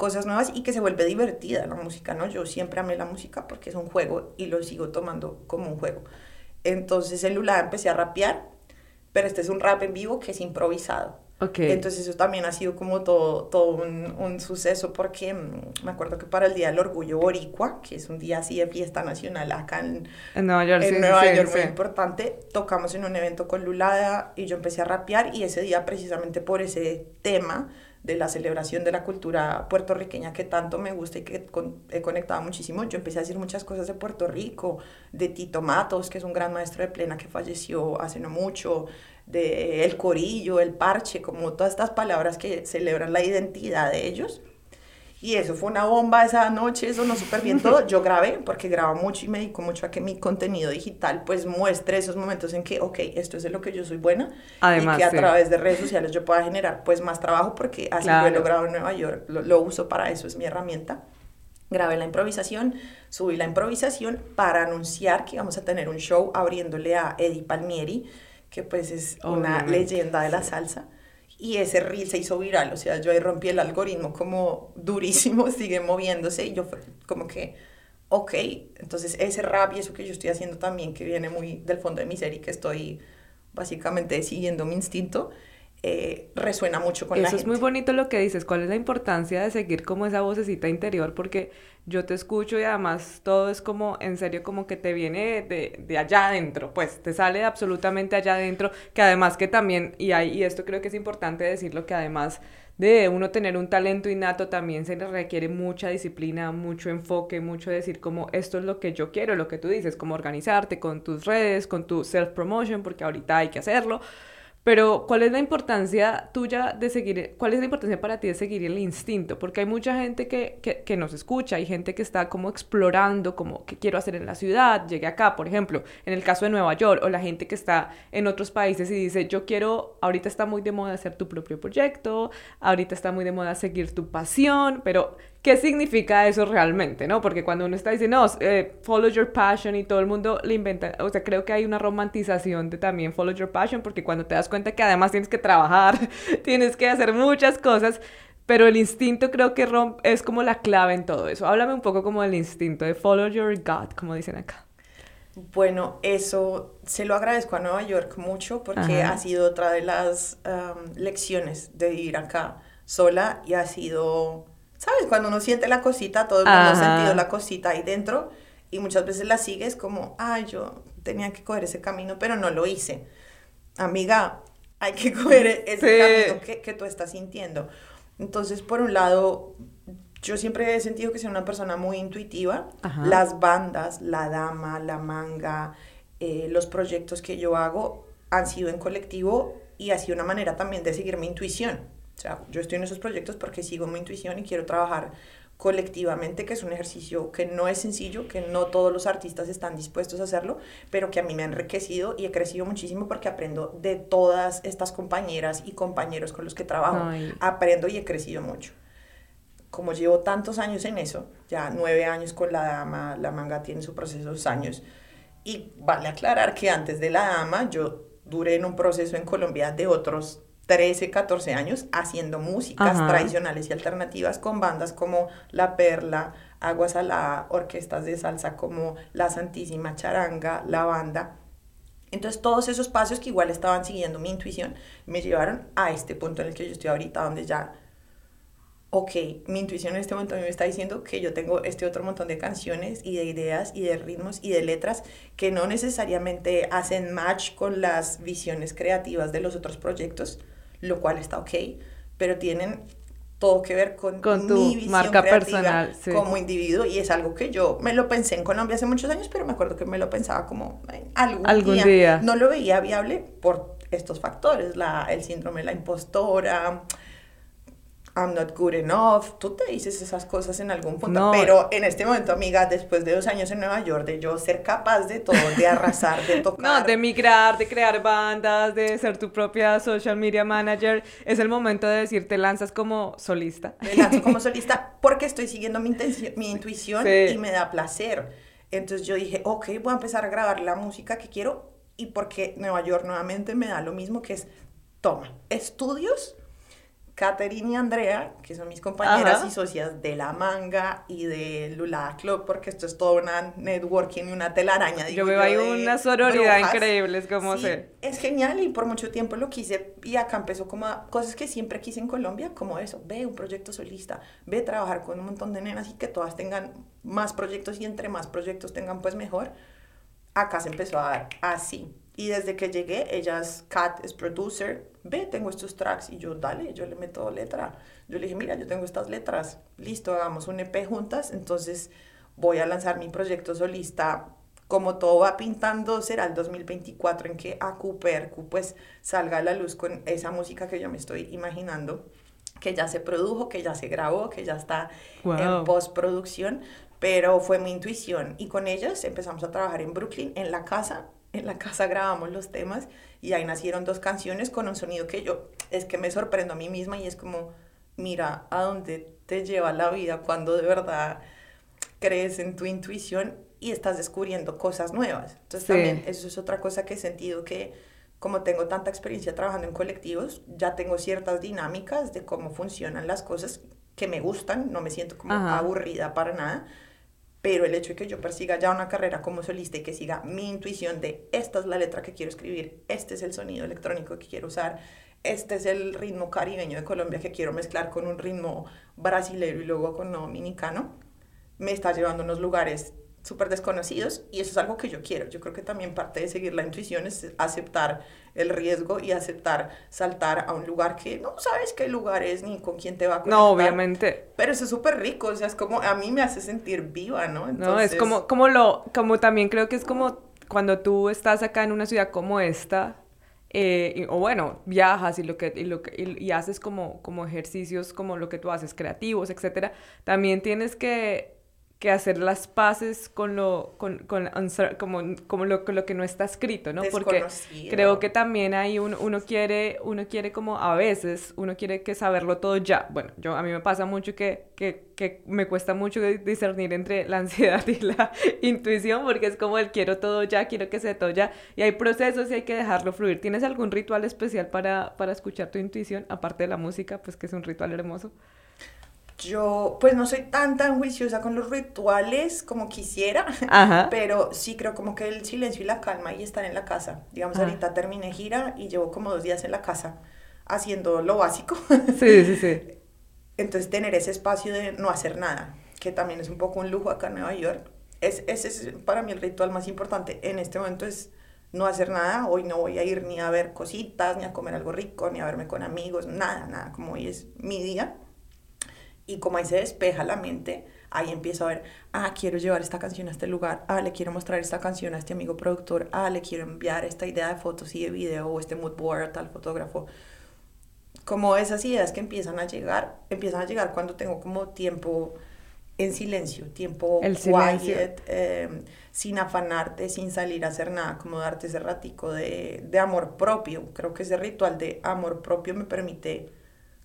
cosas nuevas y que se vuelve divertida la música, ¿no? Yo siempre amé la música porque es un juego y lo sigo tomando como un juego. Entonces en Lula empecé a rapear, pero este es un rap en vivo que es improvisado. Okay. Entonces eso también ha sido como todo, todo un, un, suceso porque mm, me acuerdo que para el Día del Orgullo Boricua, que es un día así de fiesta nacional acá en, en Nueva York, en Nueva York muy importante, tocamos en un evento con Lulada y yo empecé a rapear y ese día precisamente por ese tema de la celebración de la cultura puertorriqueña que tanto me gusta y que he conectado muchísimo. Yo empecé a decir muchas cosas de Puerto Rico, de Tito Matos, que es un gran maestro de plena que falleció hace no mucho, de el corillo, el parche, como todas estas palabras que celebran la identidad de ellos. Y eso fue una bomba esa noche, eso no súper bien todo. Yo grabé, porque grabo mucho y me dedico mucho a que mi contenido digital pues muestre esos momentos en que, ok, esto es de lo que yo soy buena. Además, y que a través de redes sociales yo pueda generar pues más trabajo, porque así lo he logrado en Nueva York, lo, lo uso para eso, es mi herramienta. Grabé la improvisación, subí la improvisación para anunciar que íbamos a tener un show abriéndole a Eddie Palmieri, que pues es una leyenda de la salsa. Y ese reel se hizo viral, o sea, yo ahí rompí el algoritmo como durísimo, sigue moviéndose y yo como que, ok, entonces ese rap y eso que yo estoy haciendo también, que viene muy del fondo de mi serie, que estoy básicamente siguiendo mi instinto, eh, resuena mucho con Eso la gente. Eso es muy bonito lo que dices. ¿Cuál es la importancia de seguir como esa vocecita interior? Porque yo te escucho y además todo es como, en serio, como que te viene de, de allá adentro, pues te sale absolutamente allá adentro, que además que también, y, hay, y esto creo que es importante decirlo, que además de uno tener un talento innato también se le requiere mucha disciplina, mucho enfoque, mucho decir como esto es lo que yo quiero, lo que tú dices, como organizarte con tus redes, con tu self-promotion, porque ahorita hay que hacerlo pero, ¿cuál es la importancia tuya de seguir, cuál es la importancia para ti de seguir el instinto? Porque hay mucha gente que, que, que, nos escucha, hay gente que está como explorando, como, ¿qué quiero hacer en la ciudad? Llegué acá, por ejemplo, en el caso de Nueva York, o la gente que está en otros países y dice, yo quiero, ahorita está muy de moda hacer tu propio proyecto, ahorita está muy de moda seguir tu pasión, pero qué significa eso realmente, ¿no? Porque cuando uno está diciendo, no, eh, follow your passion y todo el mundo le inventa, o sea, creo que hay una romantización de también follow your passion, porque cuando te das cuenta que además tienes que trabajar, tienes que hacer muchas cosas, pero el instinto creo que es como la clave en todo eso. Háblame un poco como del instinto, de follow your God, como dicen acá. Bueno, eso se lo agradezco a Nueva York mucho porque ha sido otra de las lecciones de vivir acá sola y ha sido ¿sabes? Cuando uno siente la cosita, todo el mundo ha sentido la cosita ahí dentro y muchas veces la sigues como, ay, yo tenía que coger ese camino, pero no lo hice. Amiga, hay que coger ese camino que, que, tú estás sintiendo. Entonces, por un lado, yo siempre he sentido que soy una persona muy intuitiva. Las bandas, la dama, la manga, eh, los proyectos que yo hago han sido en colectivo y ha sido una manera también de seguir mi intuición. O sea, yo estoy en esos proyectos porque sigo mi intuición y quiero trabajar colectivamente, que es un ejercicio que no es sencillo, que no todos los artistas están dispuestos a hacerlo, pero que a mí me ha enriquecido y he crecido muchísimo porque aprendo de todas estas compañeras y compañeros con los que trabajo. Aprendo y he crecido mucho. Como llevo tantos años en eso, ya nueve años con la dama, la manga tiene su proceso dos años, y vale aclarar que antes de la dama yo duré en un proceso en Colombia de otros 13, 14 años haciendo músicas tradicionales y alternativas con bandas como La Perla, Agua Salada, orquestas de salsa como La Santísima Charanga, La Banda. Entonces todos esos pasos que igual estaban siguiendo mi intuición me llevaron a este punto en el que yo estoy ahorita, donde ya, ok, mi intuición en este momento me está diciendo que yo tengo este otro montón de canciones y de ideas y de ritmos y de letras que no necesariamente hacen match con las visiones creativas de los otros proyectos, lo cual está ok, pero tienen todo que ver con, con tu mi visión marca personal como individuo y es algo que yo me lo pensé en Colombia hace muchos años, pero me acuerdo que me lo pensaba como algún, día. No lo veía viable por estos factores, la, el síndrome de la impostora, I'm not good enough. Tú te dices esas cosas en algún punto. Pero en este momento, amiga, después de dos años en Nueva York, de yo ser capaz de todo, de arrasar, de tocar. No, de migrar, de crear bandas, de ser tu propia social media manager, es el momento de decir, te lanzas como solista. Me lanzo como solista porque estoy siguiendo mi, mi intuición y me da placer. Entonces yo dije, ok, voy a empezar a grabar la música que quiero y porque Nueva York nuevamente me da lo mismo que es, toma, estudios Catherine y Andrea, que son mis compañeras y socias de La Manga y de Lula Club, porque esto es toda una networking y una telaraña. yo veo ahí una sororidad increíble, es como sí, Es genial y por mucho tiempo lo quise y acá empezó como cosas que siempre quise en Colombia, como eso, ve un proyecto solista, ve trabajar con un montón de nenas y que todas tengan más proyectos y entre más proyectos tengan pues mejor. Acá se empezó a dar así. Y desde que llegué, ellas, Kat es producer, ve, tengo estos tracks. Y yo, dale, yo le meto letra. Yo le dije, mira, yo tengo estas letras, listo, hagamos un EP juntas. Entonces voy a lanzar mi proyecto solista. Como todo va pintando, será el 2024 en que a Cooper pues salga a la luz con esa música que yo me estoy imaginando, que ya se produjo, que ya se grabó, que ya está en postproducción, pero fue mi intuición. Y con ellas empezamos a trabajar en Brooklyn, en la casa, en la casa grabamos los temas y ahí nacieron dos canciones con un sonido que yo, es que me sorprendo a mí misma y es como, mira a dónde te lleva la vida cuando de verdad crees en tu intuición y estás descubriendo cosas nuevas. Entonces también eso es otra cosa que he sentido que como tengo tanta experiencia trabajando en colectivos, ya tengo ciertas dinámicas de cómo funcionan las cosas que me gustan, no me siento como aburrida para nada pero el hecho de que yo persiga ya una carrera como solista y que siga mi intuición de esta es la letra que quiero escribir, este es el sonido electrónico que quiero usar, este es el ritmo caribeño de Colombia que quiero mezclar con un ritmo brasileño y luego con dominicano, me está llevando a unos lugares súper desconocidos y eso es algo que yo quiero. Yo creo que también parte de seguir la intuición es aceptar el riesgo y aceptar saltar a un lugar que no sabes qué lugar es ni con quién te va a conectar. No, obviamente. Pero eso es súper rico, o sea, es como, a mí me hace sentir viva, ¿no? Entonces... No, es como, como lo, como también creo que es como cuando tú estás acá en una ciudad como esta, eh, o bueno, viajas y lo que, y lo que y, haces como, como ejercicios como lo que tú haces, creativos, etcétera, también tienes que que hacer las paces con lo, con, con como, como lo, lo, que no está escrito, ¿no? Porque creo que también hay un, uno quiere, uno quiere como a veces, uno quiere que saberlo todo ya. Bueno, yo a mí me pasa mucho que, que, que me cuesta mucho discernir entre la ansiedad y la intuición, porque es como el quiero todo ya, quiero que sea todo ya, y hay procesos y hay que dejarlo fluir. ¿Tienes algún ritual especial para, para escuchar tu intuición, aparte de la música, pues que es un ritual hermoso? Yo pues no soy tan tan juiciosa con los rituales como quisiera, pero sí creo como que el silencio y la calma y estar en la casa. Digamos, ahorita terminé gira y llevo como dos días en la casa haciendo lo básico. Sí, sí, sí. Entonces tener ese espacio de no hacer nada, que también es un poco un lujo acá en Nueva York. Es, ese es para mí el ritual más importante en este momento es no hacer nada. Hoy no voy a ir ni a ver cositas, ni a comer algo rico, ni a verme con amigos, nada, nada. Como hoy es mi día y como ahí se despeja la mente, ahí empiezo a ver, ah, quiero llevar esta canción a este lugar, ah, le quiero mostrar esta canción a este amigo productor, ah, le quiero enviar esta idea de fotos y de video o este mood board a tal fotógrafo. Como esas ideas que empiezan a llegar, empiezan a llegar cuando tengo como tiempo en silencio, tiempo El quiet, em, sin afanarte, sin salir a hacer nada, como darte ese ratico de, de amor propio. Creo que ese ritual de amor propio me permite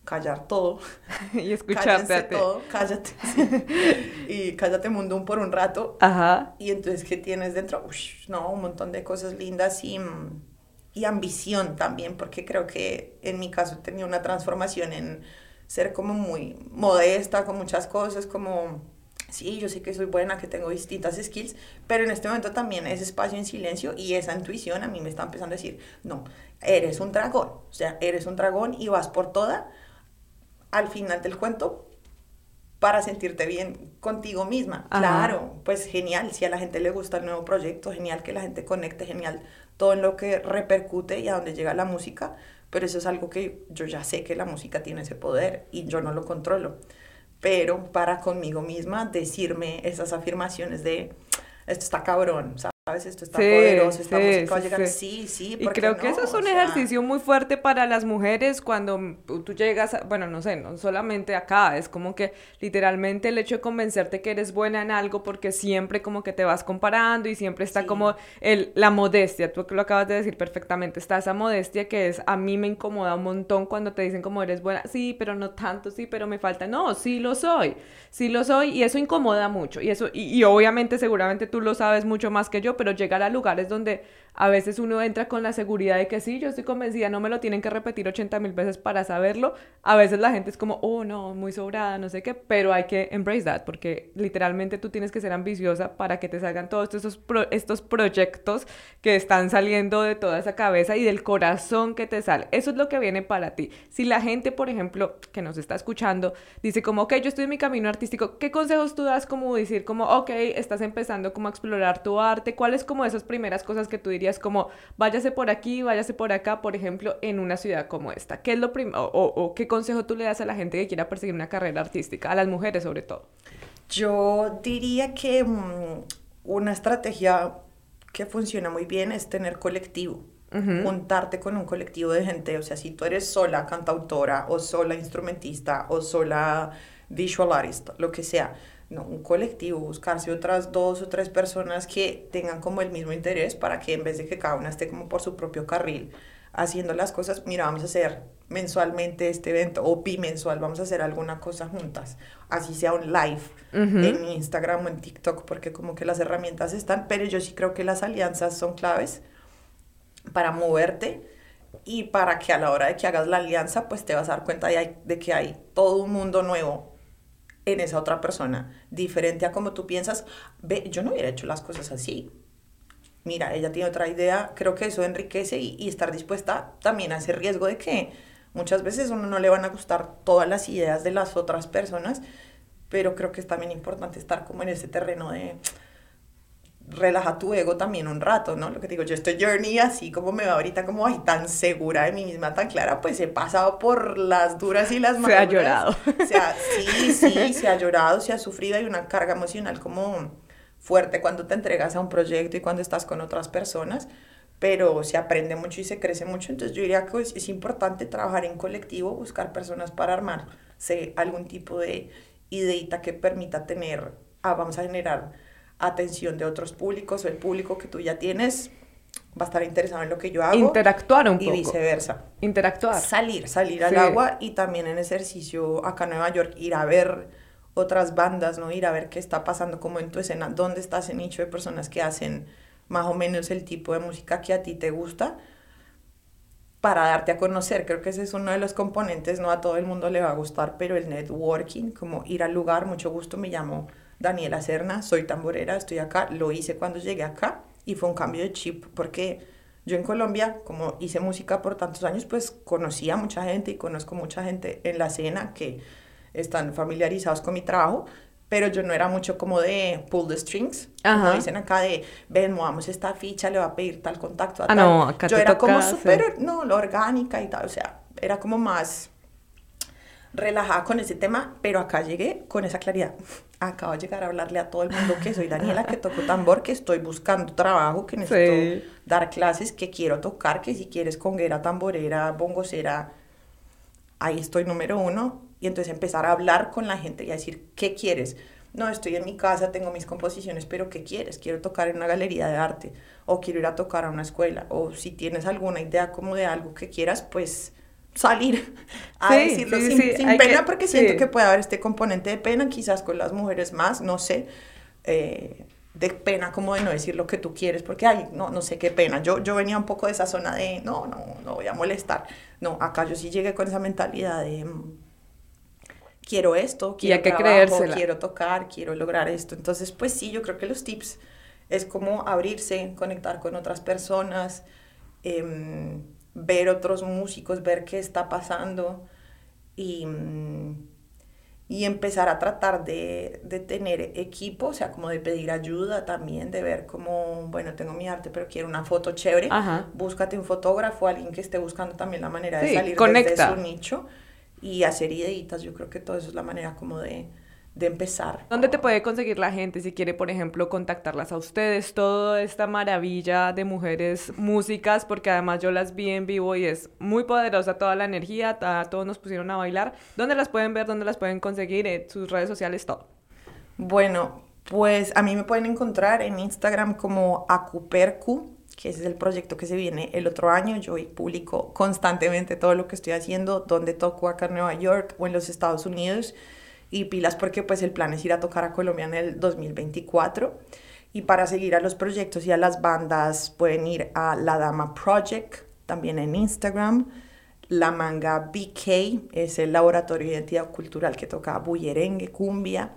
callar todo. y escucharte todo, cállate. y cállate mundo por un rato. Ajá. Y entonces, ¿qué tienes dentro? no, un montón de cosas lindas y, y ambición también, porque creo que en mi caso tenido una transformación en ser como muy modesta con muchas cosas, como, sí, yo sé que soy buena, que tengo distintas skills, pero en este momento también ese espacio en silencio y esa intuición a mí me está empezando a decir, no, eres un dragón, o sea, eres un dragón y vas por toda al final del cuento para sentirte bien contigo misma. Claro, pues genial, si a la gente le gusta el nuevo proyecto, genial que la gente conecte, genial todo en lo que repercute y a dónde llega la música, pero eso es algo que yo ya sé que la música tiene ese poder y yo no lo controlo. Pero para conmigo misma decirme esas afirmaciones de esto está cabrón, sabes, esto está poderoso, esta música va a llegar, sí, sí, y creo que eso es un ejercicio muy fuerte para las mujeres cuando tú llegas, a, bueno, no sé, no solamente acá, es como que literalmente el hecho de convencerte que eres buena en algo porque siempre como que te vas comparando y siempre está como el, la modestia, tú lo acabas de decir perfectamente, está esa modestia que es, a mí me incomoda un montón cuando te dicen como eres buena, sí, pero no tanto, sí, pero me falta, no, sí lo soy, sí lo soy y eso incomoda mucho y eso, y obviamente seguramente tú lo sabes mucho más que yo, pero llegar a lugares donde a veces uno entra con la seguridad de que sí, yo estoy convencida, no me lo tienen que repetir 80 mil veces para saberlo. A veces la gente es como, oh no, muy sobrada, no sé qué, pero hay que embrace that, porque literalmente tú tienes que ser ambiciosa para que te salgan todos estos, estos proyectos que están saliendo de toda esa cabeza y del corazón que te sale. Eso es lo que viene para ti. Si la gente, por ejemplo, que nos está escuchando, dice como, ok, yo estoy en mi camino artístico, ¿qué consejos tú das como decir como, ok, estás empezando como a explorar tu arte? ¿Cuáles como esas primeras cosas que tú dirías? Es como váyase por aquí, váyase por acá, por ejemplo, en una ciudad como esta? ¿Qué es lo o, o, qué consejo tú le das a la gente que quiera perseguir una carrera artística, a las mujeres sobre todo? Yo diría que mm, una estrategia que funciona muy bien es tener colectivo. juntarte con un colectivo de gente, o sea, si tú eres sola cantautora o sola instrumentista o sola visual artist, lo que sea, no, un colectivo, buscarse otras dos o tres personas que tengan como el mismo interés para que en vez de que cada una esté como por su propio carril haciendo las cosas, mira, vamos a hacer mensualmente este evento o bimensual, vamos a hacer alguna cosa juntas, así sea un live en Instagram o en TikTok, porque como que las herramientas están, pero yo sí creo que las alianzas son claves para moverte y para que a la hora de que hagas la alianza, pues te vas a dar cuenta de, de que hay todo un mundo nuevo en esa otra persona, diferente a como tú piensas, ve, yo no hubiera hecho las cosas así. Mira, ella tiene otra idea, creo que eso enriquece y, estar dispuesta también a ese riesgo de que muchas veces uno no le van a gustar todas las ideas de las otras personas, pero creo que es también importante estar como en ese terreno de, relaja tu ego también un rato, ¿no? Lo que digo, yo estoy journey así como me va ahorita como ay, tan segura de mí misma, tan clara, pues he pasado por las duras y las maduras. Se ha llorado. sea, sí, sí, se ha llorado, se ha sufrido, hay una carga emocional como fuerte cuando te entregas a un proyecto y cuando estás con otras personas, pero se aprende mucho y se crece mucho, entonces yo diría que es, importante trabajar en colectivo, buscar personas para armarse algún tipo de ideita que permita tener, ah, vamos a generar atención de otros públicos o el público que tú ya tienes va a estar interesado en lo que yo hago. Interactuar un poco. Y viceversa. Interactuar. Salir, salir al agua y también en ejercicio acá en Nueva York, ir a ver otras bandas, ¿no? Ir a ver qué está pasando como en tu escena, dónde está ese nicho de personas que hacen más o menos el tipo de música que a ti te gusta para darte a conocer. Creo que ese es uno de los componentes, no a todo el mundo le va a gustar, pero el networking, como ir al lugar, mucho gusto, me llamo Daniela Serna, soy tamborera, estoy acá, lo hice cuando llegué acá y fue un cambio de chip porque yo en Colombia, como hice música por tantos años, pues conocía a mucha gente y conozco mucha gente en la escena que están familiarizados con mi trabajo, pero yo no era mucho como de pull the strings, como dicen acá de, ven, movamos esta ficha, le va a pedir tal contacto a ah, tal. No, acá yo era como súper, no, lo orgánica y tal, o sea, era como más relajada con ese tema, pero acá llegué con esa claridad. Acabo de llegar a hablarle a todo el mundo que soy Daniela, que toco tambor, que estoy buscando trabajo, que necesito dar clases, que quiero tocar, que si quieres conguera, tamborera, bongocera, ahí estoy número uno. Y entonces empezar a hablar con la gente y a decir, ¿qué quieres? No, estoy en mi casa, tengo mis composiciones, pero ¿qué quieres? Quiero tocar en una galería de arte, o quiero ir a tocar a una escuela, o si tienes alguna idea como de algo que quieras, pues salir a decirlo sin, pena, porque siento que puede haber este componente de pena, quizás con las mujeres más, no sé, eh, de pena como de no decir lo que tú quieres, porque, ay, no, no sé qué pena. Yo, yo venía un poco de esa zona de, no, no, no voy a molestar. No, acá yo sí llegué con esa mentalidad de, mm, quiero esto, quiero que trabajo, quiero tocar, quiero lograr esto. Entonces, pues sí, yo creo que los tips es como abrirse, conectar con otras personas, eh, ver otros músicos, ver qué está pasando y, mm, y empezar a tratar de, de, tener equipo, o sea, como de pedir ayuda también, de ver como, bueno, tengo mi arte, pero quiero una foto chévere, búscate un fotógrafo, alguien que esté buscando también la manera de salir de su nicho y hacer ideitas, yo creo que todo eso es la manera como de, de empezar. ¿Dónde te puede conseguir la gente si quiere, por ejemplo, contactarlas a ustedes? Toda esta maravilla de mujeres músicas, porque además yo las vi en vivo y es muy poderosa toda la energía, todos nos pusieron a bailar. ¿Dónde las pueden ver? ¿Dónde las pueden conseguir? En sus redes sociales, todo. Bueno, pues a mí me pueden encontrar en Instagram como Acupercu, que ese es el proyecto que se viene el otro año. Yo publico constantemente todo lo que estoy haciendo, donde toco acá en Nueva York o en los Estados Unidos y pilas porque pues el plan es ir a tocar a Colombia en el 2024 y para seguir a los proyectos y a las bandas pueden ir a La Dama Project también en Instagram La Manga BK es el laboratorio de identidad cultural que toca bullerengue, cumbia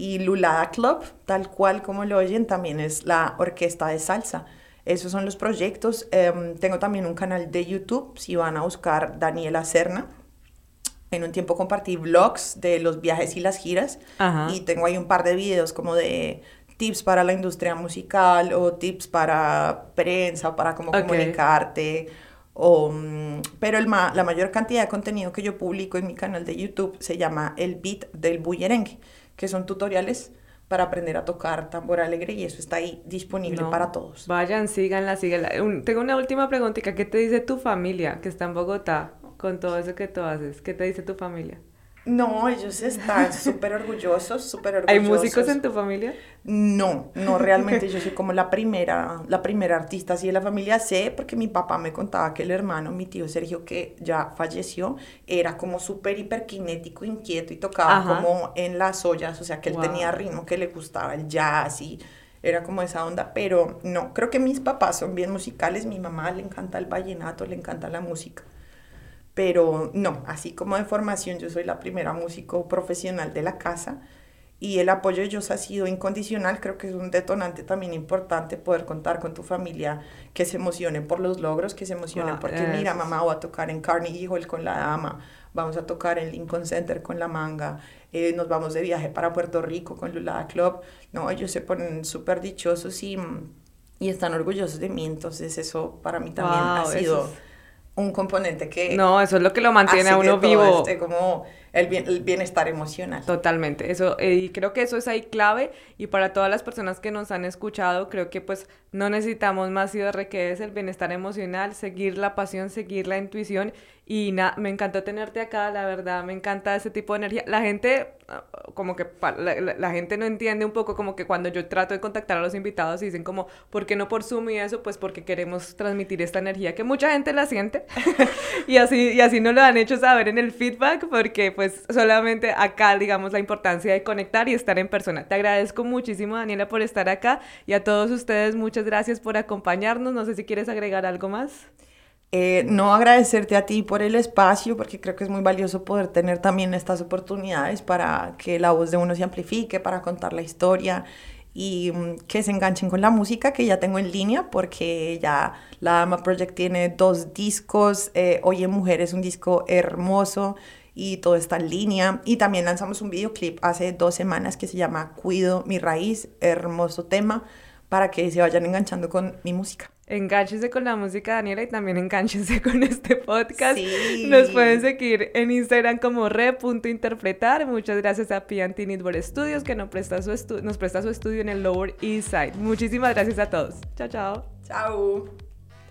y Lulada Club, tal cual como lo oyen, también es la orquesta de salsa. Esos son los proyectos. Em, tengo también un canal de YouTube, si van a buscar Daniela Serna, en un tiempo compartí vlogs de los viajes y las giras y tengo ahí un par de videos como de tips para la industria musical o tips para prensa, para cómo comunicarte. O, mm, pero el la mayor cantidad de contenido que yo publico en mi canal de YouTube se llama El Beat del Bullerengue, que son tutoriales para aprender a tocar tambor alegre y eso está ahí disponible para todos. Vayan, síganla, síganla. tengo una última preguntita. ¿Qué te dice tu familia que está en Bogotá? Con todo eso que tú haces? ¿Qué te dice tu familia? No, ellos están súper orgullosos, súper orgullosos. ¿Hay músicos en tu familia? No, no, realmente yo soy como la primera, la primera artista así de la familia. Sé porque mi papá me contaba que el hermano, mi tío Sergio, que ya falleció, era como súper hiperkinético, inquieto y tocaba como en las ollas, o sea que él tenía ritmo que le gustaba, el jazz y era como esa onda, pero no, creo que mis papás son bien musicales, mi mamá le encanta el vallenato, le encanta la música pero no, así como de formación, yo soy la primera músico profesional de la casa y el apoyo de ellos ha sido incondicional, creo que es un detonante también importante poder contar con tu familia, que se emocionen por los logros, que se emocionen porque mira, mamá va a tocar en Carnegie Hall con la dama, vamos a tocar en Lincoln Center con la manga, eh, nos vamos de viaje para Puerto Rico con Lulada Club, no, ellos se ponen súper dichosos y, y están orgullosos de mí, entonces eso para mí también ha sido un componente que... No, eso es lo que lo mantiene a uno vivo. Este, como el, bienestar emocional. Totalmente, eso, eh, y creo que eso es ahí clave, y para todas las personas que nos han escuchado, creo que pues no necesitamos más IDR que es el bienestar emocional, seguir la pasión, seguir la intuición, y nada, me encantó tenerte acá, la verdad, me encanta ese tipo de energía. La gente, ah, como que la, gente no entiende un poco como que cuando yo trato de contactar a los invitados y dicen como, ¿por qué no por Zoom y eso? Pues porque queremos transmitir esta energía que mucha gente la siente y así y así nos lo han hecho saber en el feedback porque pues solamente acá digamos la importancia de conectar y estar en persona. Te agradezco muchísimo Daniela por estar acá y a todos ustedes muchas gracias por acompañarnos. No sé si quieres agregar algo más. Eh, no agradecerte a ti por el espacio, porque creo que es muy valioso poder tener también estas oportunidades para que la voz de uno se amplifique, para contar la historia y mm, que se enganchen con la música que ya tengo en línea, porque ya la Dama Project tiene dos discos, eh, Oye Mujer es un disco hermoso y todo está en línea. Y también lanzamos un videoclip hace dos semanas que se llama Cuido mi raíz, hermoso tema, para que se vayan enganchando con mi música. Engánchense con la música, Daniela, y también enganchense con este podcast. Nos pueden seguir en Instagram como re.interpretar. Muchas gracias a Pianti Network Studios que nos presta, su nos presta su estudio en el Lower East Side. Muchísimas gracias a todos. Chao, chao. Chao.